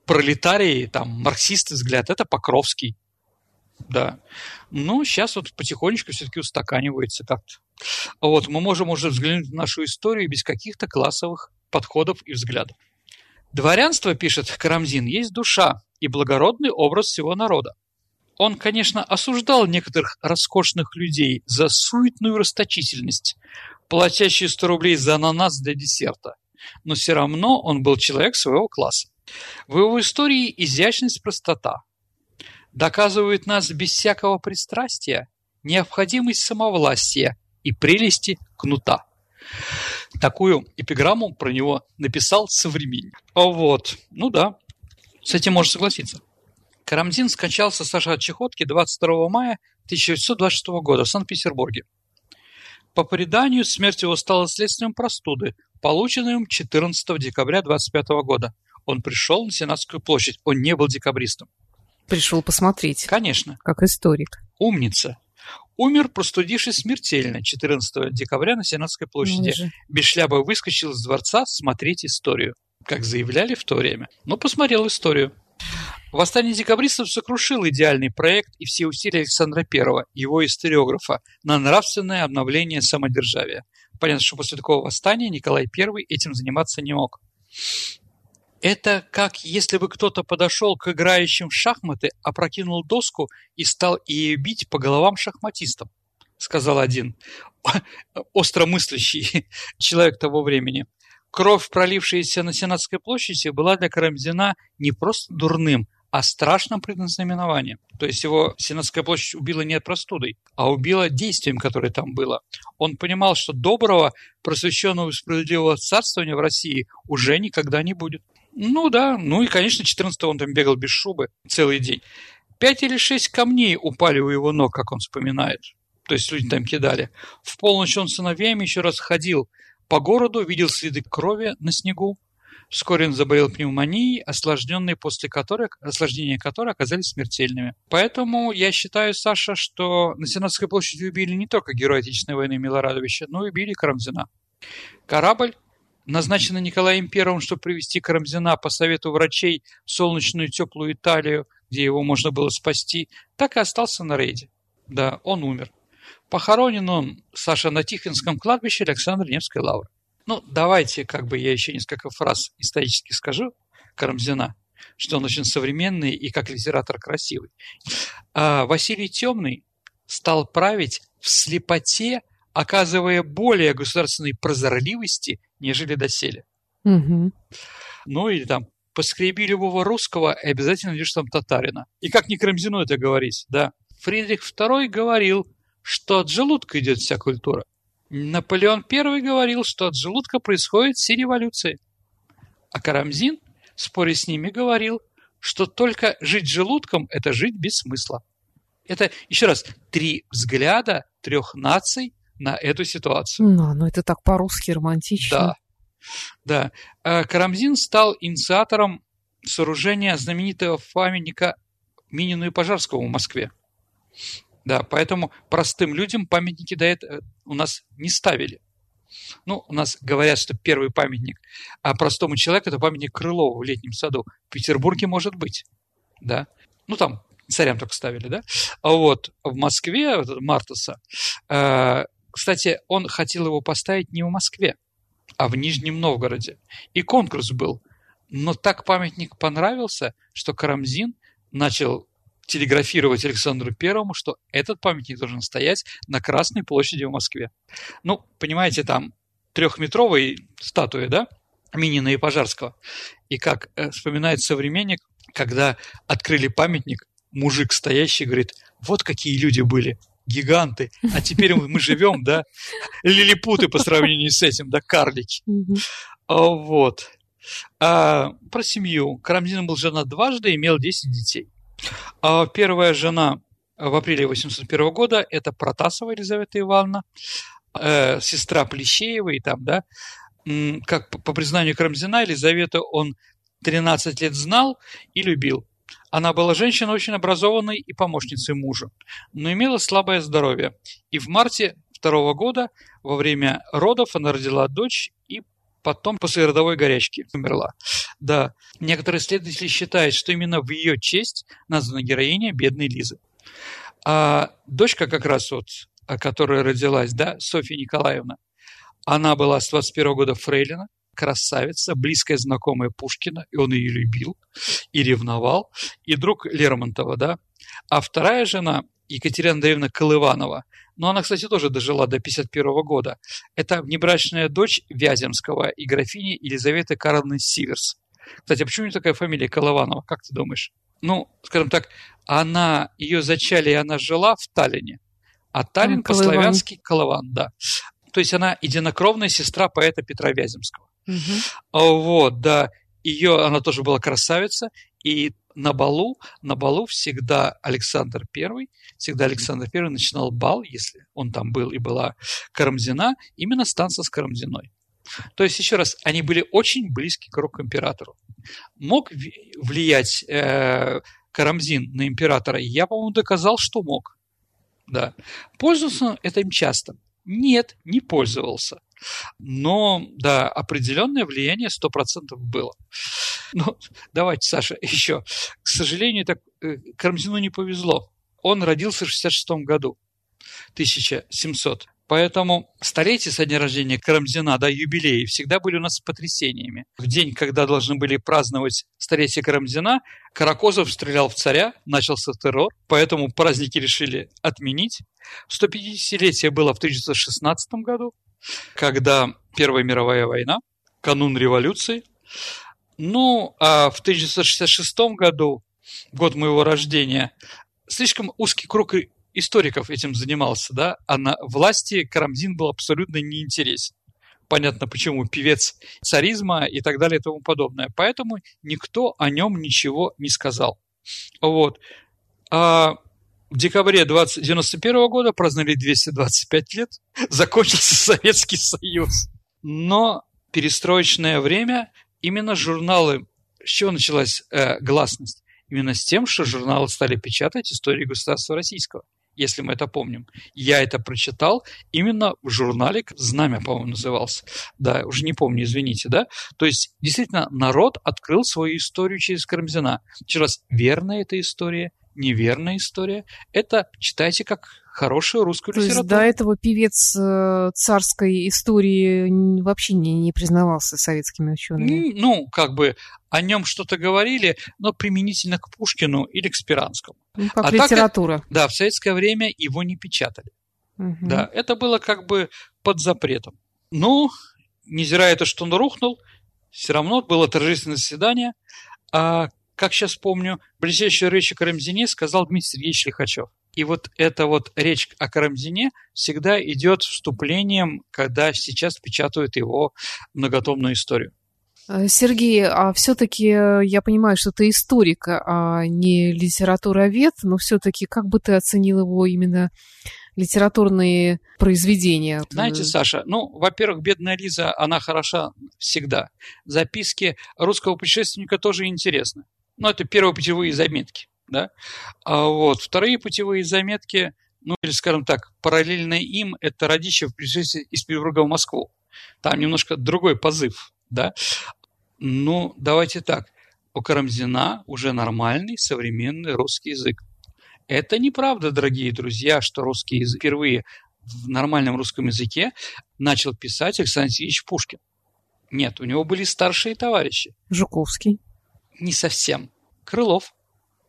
Пролетарии, там, марксисты взгляд, это Покровский. Да. Ну, сейчас вот потихонечку все-таки устаканивается как-то. Вот, мы можем уже взглянуть на нашу историю без каких-то классовых подходов и взглядов. Дворянство, пишет Карамзин, есть душа и благородный образ всего народа. Он, конечно, осуждал некоторых роскошных людей за суетную расточительность, платящие 100 рублей за ананас для десерта, но все равно он был человек своего класса. В его истории изящность простота доказывают нас без всякого пристрастия необходимость самовластия и прелести кнута. Такую эпиграмму про него написал современник. Вот, ну да, с этим можно согласиться. Карамзин скончался Саша от чехотки 22 мая 1926 года в Санкт-Петербурге. По преданию, смерть его стала следствием простуды, полученным 14 декабря 25 года. Он пришел на Сенатскую площадь, он не был декабристом. Пришел посмотреть, Конечно, как историк. умница. Умер, простудившись смертельно 14 декабря на Сенатской площади. Без шляпы выскочил из дворца смотреть историю, как заявляли в то время. Но посмотрел историю. Восстание декабристов сокрушило идеальный проект и все усилия Александра I, его историографа, на нравственное обновление самодержавия. Понятно, что после такого восстания Николай I этим заниматься не мог. Это как если бы кто-то подошел к играющим в шахматы, опрокинул доску и стал ее бить по головам шахматистам, сказал один <laughs> остромыслящий <laughs> человек того времени. Кровь, пролившаяся на Сенатской площади, была для Карамзина не просто дурным, а страшным предназнаменованием. То есть его Сенатская площадь убила не простудой, а убила действием, которое там было. Он понимал, что доброго, просвещенного и справедливого царствования в России уже никогда не будет. Ну да, ну и, конечно, 14 он там бегал без шубы целый день. Пять или шесть камней упали у его ног, как он вспоминает. То есть люди там кидали. В полночь он с сыновьями еще раз ходил по городу, видел следы крови на снегу. Вскоре он заболел пневмонией, осложненной после которой, осложнения которой оказались смертельными. Поэтому я считаю, Саша, что на Сенатской площади убили не только героя Отечественной войны Милорадовича, но и убили Карамзина. Корабль, назначенный Николаем Первым, чтобы привезти Карамзина по совету врачей в солнечную теплую Италию, где его можно было спасти, так и остался на рейде. Да, он умер. Похоронен он, Саша, на Тихвинском кладбище Александра Невской лавры. Ну, давайте, как бы я еще несколько фраз исторически скажу Карамзина, что он очень современный и как литератор красивый. А Василий Темный стал править в слепоте, оказывая более государственной прозорливости, нежели доселе. Угу. Ну или там поскреби любого русского и обязательно найдешь там татарина. И как ни Карамзину это говорить, да. Фридрих II говорил, что от желудка идет вся культура. Наполеон I говорил, что от желудка происходит все революции. А Карамзин, споря с ними, говорил, что только жить желудком – это жить без смысла. Это, еще раз, три взгляда трех наций на эту ситуацию. Ну, ну это так по-русски романтично. Да, да. А Карамзин стал инициатором сооружения знаменитого памятника Минину и Пожарскому в Москве. Да, поэтому простым людям памятники до этого у нас не ставили. Ну, у нас говорят, что первый памятник а простому человеку – это памятник Крылову в летнем саду. В Петербурге может быть, да. Ну, там царям только ставили, да. А вот в Москве, вот, Мартаса, э, кстати, он хотел его поставить не в Москве, а в Нижнем Новгороде. И конкурс был. Но так памятник понравился, что Карамзин начал телеграфировать Александру Первому, что этот памятник должен стоять на Красной площади в Москве. Ну, понимаете, там трехметровые статуи, да, Минина и Пожарского. И как э, вспоминает современник, когда открыли памятник, мужик стоящий говорит, вот какие люди были, гиганты, а теперь мы живем, да, лилипуты по сравнению с этим, да, карлики. А, вот. А, про семью. Карамзин был женат дважды, имел 10 детей. А первая жена в апреле 801 года – это Протасова Елизавета Ивановна, э, сестра Плещеева и там, да, как по признанию Карамзина, Елизавету он 13 лет знал и любил. Она была женщиной очень образованной и помощницей мужа, но имела слабое здоровье. И в марте второго года во время родов она родила дочь и потом после родовой горячки умерла. Да, некоторые исследователи считают, что именно в ее честь названа героиня бедной Лизы. А дочка как раз вот, которая родилась, да, Софья Николаевна, она была с 21 года фрейлина, красавица, близкая знакомая Пушкина, и он ее любил и ревновал, и друг Лермонтова, да. А вторая жена, Екатерина Андреевна Колыванова, но она, кстати, тоже дожила до 51 года. Это внебрачная дочь Вяземского и графини Елизаветы Карловны Сиверс. Кстати, а почему у нее такая фамилия Колыванова, как ты думаешь? Ну, скажем так, она, ее зачали, и она жила в Таллине. А Таллин по-славянски Колыван, да. То есть она единокровная сестра поэта Петра Вяземского. Угу. Вот, да. Ее, она тоже была красавица, и на балу, на балу всегда Александр I, всегда Александр I начинал бал, если он там был и была Карамзина, именно с танца с Карамзиной. То есть, еще раз, они были очень близки к к императору. Мог влиять э, Карамзин на императора? Я, по-моему, доказал, что мог. Да. Пользовался этим часто? Нет, не пользовался. Но, да, определенное влияние 100% было. <laughs> Ну, давайте, Саша, еще. К сожалению, так э, Карамзину не повезло. Он родился в 66 году, 1700. Поэтому столетие со дня рождения Карамзина, да, юбилеи, всегда были у нас потрясениями. В день, когда должны были праздновать столетие Карамзина, Каракозов стрелял в царя, начался террор, поэтому праздники решили отменить. 150-летие было в 1916 году, когда Первая мировая война, канун революции. Ну, а в 1966 году, год моего рождения, слишком узкий круг историков этим занимался, да, а на власти Карамзин был абсолютно неинтересен. Понятно, почему певец царизма и так далее и тому подобное. Поэтому никто о нем ничего не сказал. Вот. А в декабре 1991 года праздновали 225 лет, закончился <laughs> Советский Союз. Но перестроечное время именно журналы, с чего началась э, гласность? Именно с тем, что журналы стали печатать историю государства российского если мы это помним. Я это прочитал именно в журнале «Знамя», по-моему, назывался. Да, уже не помню, извините, да? То есть, действительно, народ открыл свою историю через Карамзина. Еще раз, верная эта история, неверная история. Это читайте как хорошую русскую То литературу. есть до этого певец э, царской истории вообще не, не признавался советскими учеными? Ну, как бы о нем что-то говорили, но применительно к Пушкину или к Спиранскому. Ну, как а так литература. Да, в советское время его не печатали. Мгм. Да, это было как бы под запретом. Ну, невзирая то, что он рухнул, все равно было торжественное заседание. А, как сейчас помню, ближайшую речь о Карамзине сказал Дмитрий Сергеевич Лихачев. И вот эта вот речь о Карамзине всегда идет вступлением, когда сейчас печатают его многотомную историю. Э, Сергей, а все-таки я понимаю, что ты историк, а не литературовед, но все-таки как бы ты оценил его именно литературные произведения? Знаете, Саша, ну, во-первых, бедная Лиза, она хороша всегда. Записки русского путешественника тоже интересны. Ну, это первые путевые заметки, да. А вот вторые путевые заметки, ну, или, скажем так, параллельно им, это Радищев путешествие из Петербурга в Москву. Там немножко другой позыв, да. Ну, давайте так. У Карамзина уже нормальный современный русский язык. Это неправда, дорогие друзья, что русский язык впервые в нормальном русском языке начал писать Александр Сергеевич Пушкин. Нет, у него были старшие товарищи. Жуковский. Не совсем. Крылов,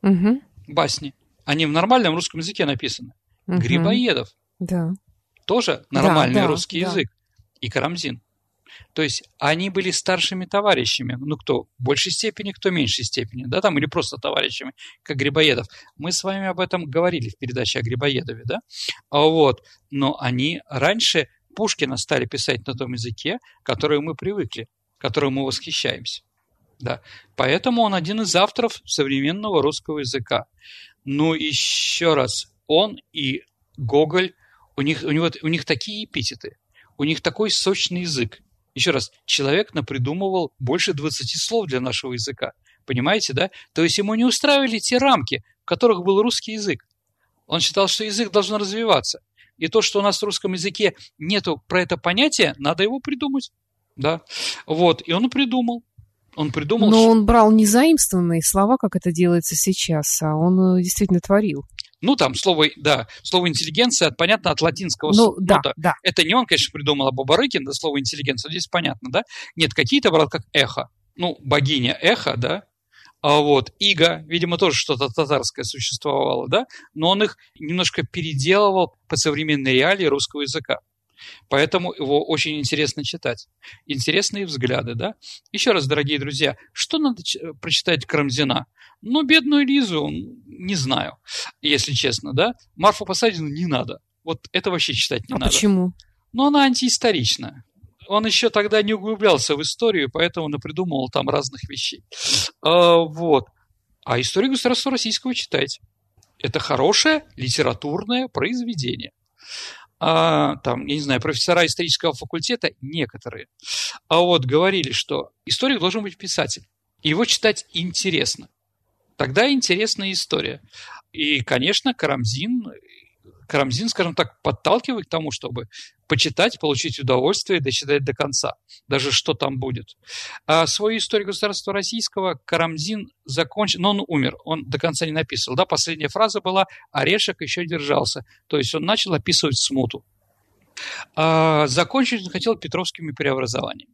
Мгм. басни. Они в нормальном русском языке написаны. Мгм. Грибоедов Да. тоже нормальный да, русский да. язык. И Карамзин. То есть они были старшими товарищами. Ну, кто в большей степени, кто в меньшей степени. Да, там, или просто товарищами, как Грибоедов. Мы с вами об этом говорили в передаче о Грибоедове, да? А Вот. Но они раньше Пушкина стали писать на том языке, который мы привыкли, которым мы восхищаемся. Да. Поэтому он один из авторов современного русского языка. Ну, еще раз, он и Гоголь, у них, у, него, у них такие эпитеты, у них такой сочный язык. Еще раз, человек напридумывал больше 20 слов для нашего языка. Понимаете, да? То есть ему не устраивали те рамки, в которых был русский язык. Он считал, что язык должен развиваться. И то, что у нас в русском языке нету про это понятия, надо его придумать. Да. Вот. И он придумал. Он придумал, Но он брал не заимствованные слова, как это делается сейчас, а он э, действительно творил. Ну, там слово, да, слово интеллигенция, от- понятно, от латинского Ну, слова. да, да. Это не он, конечно, придумал, а Бабарыкин, да, слово интеллигенция, здесь понятно, да? Нет, какие-то брал как эхо. Ну, богиня эхо, да? А вот Иго, видимо, тоже что-то татарское существовало, да? Но он их немножко переделывал по современной реалии русского языка. Поэтому его очень интересно читать. Интересные взгляды, да? Еще раз, дорогие друзья, что надо прочитать Карамзина? Ну, бедную Лизу, не знаю, если честно, да? Марфу Посадину не надо. Вот это вообще читать не а надо. почему? Но она антиисторичная. Он еще тогда не углублялся в историю, поэтому напридумывал там разных вещей. А, вот. А историю государства российского читайте. Это хорошее литературное произведение. А, там, я не знаю, профессора исторического факультета, некоторые, а вот говорили, что историк должен быть писатель. Его читать интересно. Тогда интересная история. И, конечно, Карамзин, Карамзин, скажем так, подталкивает к тому, чтобы почитать, получить удовольствие и дочитать до конца, даже что там будет. А свою историю государства российского Карамзин закончил, но он умер, он до конца не написал. Да? Последняя фраза была «Орешек еще держался», то есть он начал описывать смуту. А закончить он хотел Петровскими преобразованиями.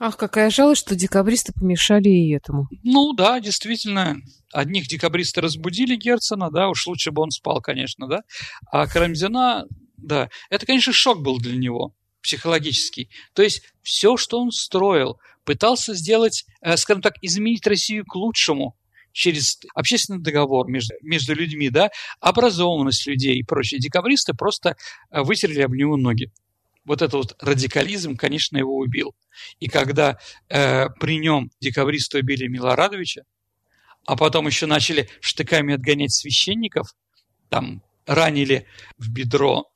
Ах, какая жалость, что декабристы помешали и этому. Ну да, действительно, одних декабристы разбудили Герцена, да, уж лучше бы он спал, конечно, да, а Карамзина, да, это, конечно, шок был для него психологический. То есть все, что он строил, пытался сделать, э, скажем так, изменить Россию к лучшему через общественный договор между, между людьми, да, образованность людей и прочее. Декабристы просто э, вытерли об него ноги. Вот этот вот радикализм, конечно, его убил. И когда э, при нем декабристы убили Милорадовича, а потом еще начали штыками отгонять священников, там ранили в бедро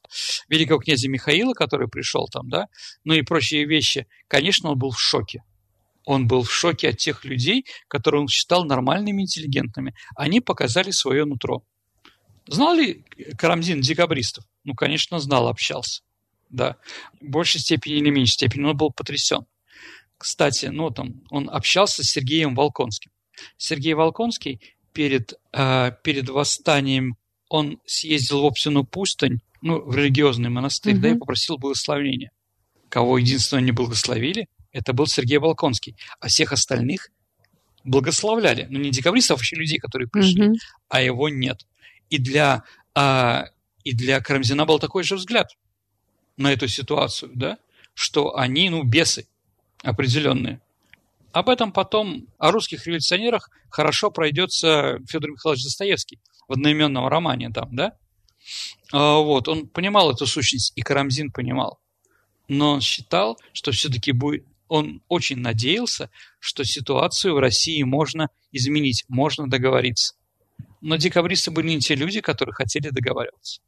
великого князя Михаила, который пришел там, да, ну и прочие вещи, конечно, он был в шоке. Он был в шоке от тех людей, которые он считал нормальными, интеллигентными. Они показали свое нутро. Знал ли Карамзин декабристов? Ну, конечно, знал, общался. Да. В большей степени или меньшей степени, но он был потрясен. Кстати, ну там, он общался с Сергеем Волконским. Сергей Волконский перед, э, перед восстанием он съездил в Обсину пустынь, ну, в религиозный монастырь, угу. да, и попросил благословения. Кого единственное не благословили, это был Сергей Балконский. А всех остальных благословляли. Ну, не декабристов, а вообще людей, которые пришли, угу. а его нет. И для, а, и для Карамзина был такой же взгляд на эту ситуацию, да, что они, ну, бесы определенные. Об этом потом, о русских революционерах, хорошо пройдется Федор Михайлович Достоевский в одноименном романе там, да? А, вот, он понимал эту сущность, и Карамзин понимал. Но он считал, что все-таки будет... Он очень надеялся, что ситуацию в России можно изменить, можно договориться. Но декабристы были не те люди, которые хотели договариваться.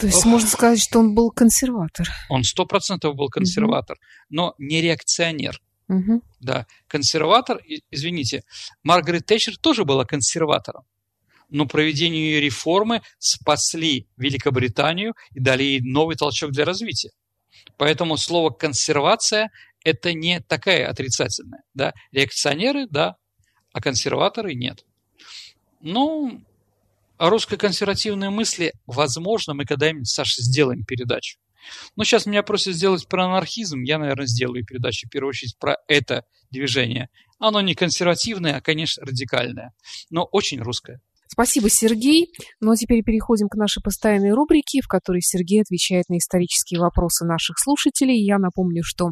То есть можно сказать, что он был консерватор. Он сто процентов был консерватор, угу. но не реакционер. Угу. Да, консерватор, извините, Маргарет Тэтчер тоже была консерватором, но проведению ее реформы спасли Великобританию и дали ей новый толчок для развития. Поэтому слово «консервация» – это не такая отрицательная. Да? Реакционеры – да, а консерваторы – нет. Ну, о русской консервативной мысли, возможно, мы когда-нибудь, Саша, сделаем передачу. Но сейчас меня просят сделать про анархизм, я, наверное, сделаю передачу в первую очередь про это движение. Оно не консервативное, а, конечно, радикальное, но очень русское. Спасибо, Сергей. Ну а теперь переходим к нашей постоянной рубрике, в которой Сергей отвечает на исторические вопросы наших слушателей. Я напомню, что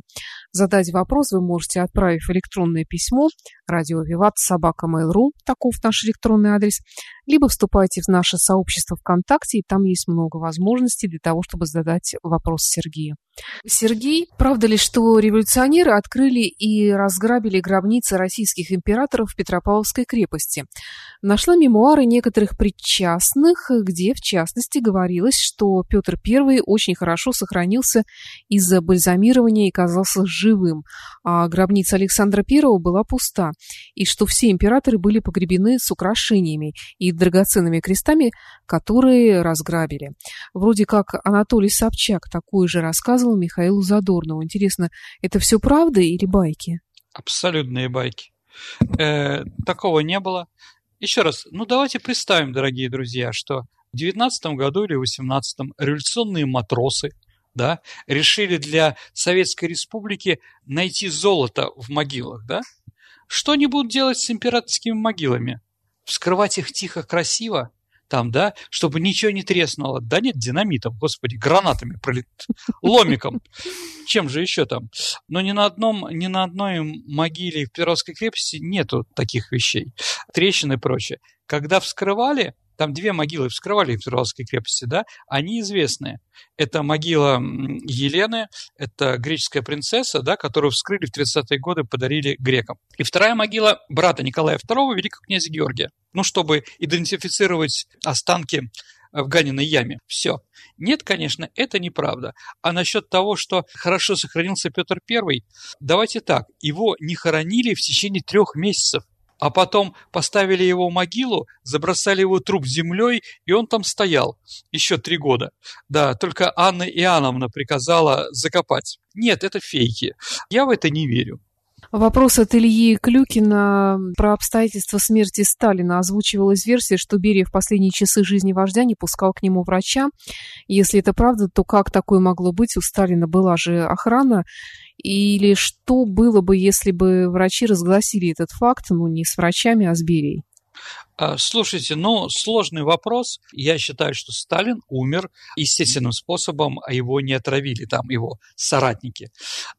задать вопрос вы можете, отправив электронное письмо радио Виват собака Mail.ru, таков наш электронный адрес, либо вступайте в наше сообщество ВКонтакте, и там есть много возможностей для того, чтобы задать вопрос Сергею. Сергей, правда ли, что революционеры открыли и разграбили гробницы российских императоров в Петропавловской крепости? Нашла мемуары некоторых причастных, где, в частности, говорилось, что Петр I очень хорошо сохранился из-за бальзамирования и казался живым, а гробница Александра I была пуста, и что все императоры были погребены с украшениями и драгоценными крестами, которые разграбили. Вроде как Анатолий Собчак такое же рассказывал Михаилу Задорнову. Интересно, это все правда или байки? Абсолютные байки. Э, такого не было. Еще раз, ну давайте представим, дорогие друзья, что в 19 году или 18 революционные матросы да, решили для Советской Республики найти золото в могилах, да? Что они будут делать с императорскими могилами? Вскрывать их тихо, красиво? Там, да, чтобы ничего не треснуло. Да нет, динамитом, господи, гранатами пролет, ломиком. Чем же еще там? Но ни на одном, ни на одной могиле в Перовской крепости нету таких вещей. Трещины и прочее. Когда вскрывали, там две могилы вскрывали в Петропавловской крепости, да, они известные. Это могила Елены, это греческая принцесса, да, которую вскрыли в 30-е годы, подарили грекам. И вторая могила брата Николая II, великого князя Георгия. Ну, чтобы идентифицировать останки в Ганиной яме. Все. Нет, конечно, это неправда. А насчет того, что хорошо сохранился Петр I, давайте так. Его не хоронили в течение трех месяцев а потом поставили его в могилу, забросали его труп землей, и он там стоял еще три года. Да, только Анна Иоанновна приказала закопать. Нет, это фейки. Я в это не верю. Вопрос от Ильи Клюкина про обстоятельства смерти Сталина. Озвучивалась версия, что Берия в последние часы жизни вождя не пускал к нему врача. Если это правда, то как такое могло быть? У Сталина была же охрана. Или что было бы, если бы врачи разгласили этот факт, ну, не с врачами, а с Берией? А, слушайте, ну, сложный вопрос. Я считаю, что Сталин умер естественным способом, а его не отравили там его соратники.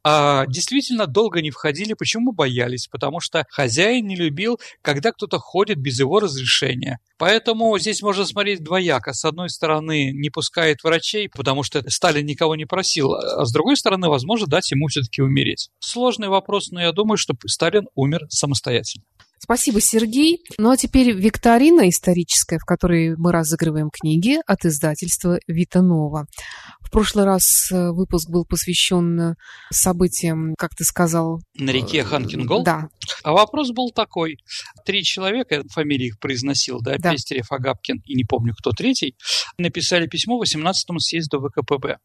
А, действительно, долго не входили. Почему боялись? Потому что хозяин не любил, когда кто-то ходит без его разрешения. Поэтому здесь можно смотреть двояко. С одной стороны, не пускает врачей, потому что Сталин никого не просил, а с другой стороны, возможно, дать ему все-таки умереть. Сложный вопрос, но я думаю, что Сталин умер самостоятельно. Спасибо, Сергей. Ну а теперь викторина историческая, в которой мы разыгрываем книги от издательства Витанова. В прошлый раз э, выпуск был посвящен э, событиям, как ты сказал... На реке Ханкингол? Да. А вопрос был такой. Три человека, фамилии их произносил, да, да. Пестерев, Агапкин и не помню, кто третий, написали письмо 18-му съезду ВКПБ.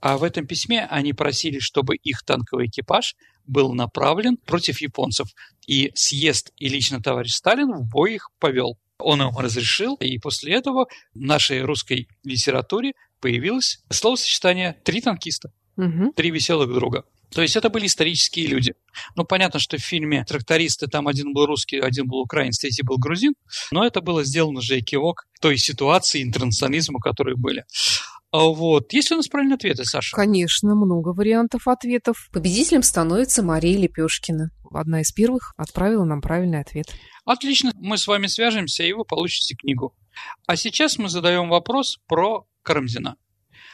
А в этом письме они просили, чтобы их танковый экипаж был направлен против японцев. И съезд и лично товарищ Сталин в бой их повел. Он им разрешил, и после этого в нашей русской литературе появилось словосочетание «три танкиста», угу. «три веселых друга». То есть это были исторические люди. Ну, понятно, что в фильме «Трактористы» там один был русский, один был украинец, третий был грузин, но это было сделано же кивок той ситуации интернационализма, которые были. А вот. Есть ли у нас правильные ответы, Саша? Конечно, много вариантов ответов. Победителем становится Мария Лепешкина. Одна из первых отправила нам правильный ответ. Отлично. Мы с вами свяжемся, и вы получите книгу. А сейчас мы задаем вопрос про Карамзина.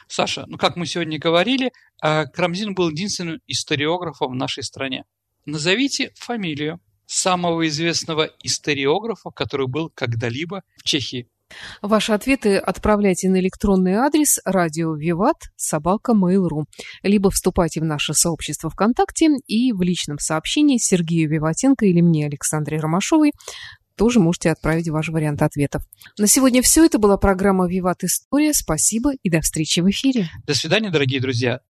Саша, ну как мы сегодня говорили, а, Карамзин был единственным историографом в нашей стране. Назовите фамилию самого известного историографа, который был когда-либо в Чехии. Ваши ответы отправляйте на электронный адрес радио Виват собака Mail.ru, либо вступайте в наше сообщество ВКонтакте и в личном сообщении Сергею Виватенко или мне, Александре Ромашовой, тоже можете отправить ваш вариант ответов. На сегодня все. Это была программа «Виват История». Спасибо и до встречи в эфире. До свидания, дорогие друзья.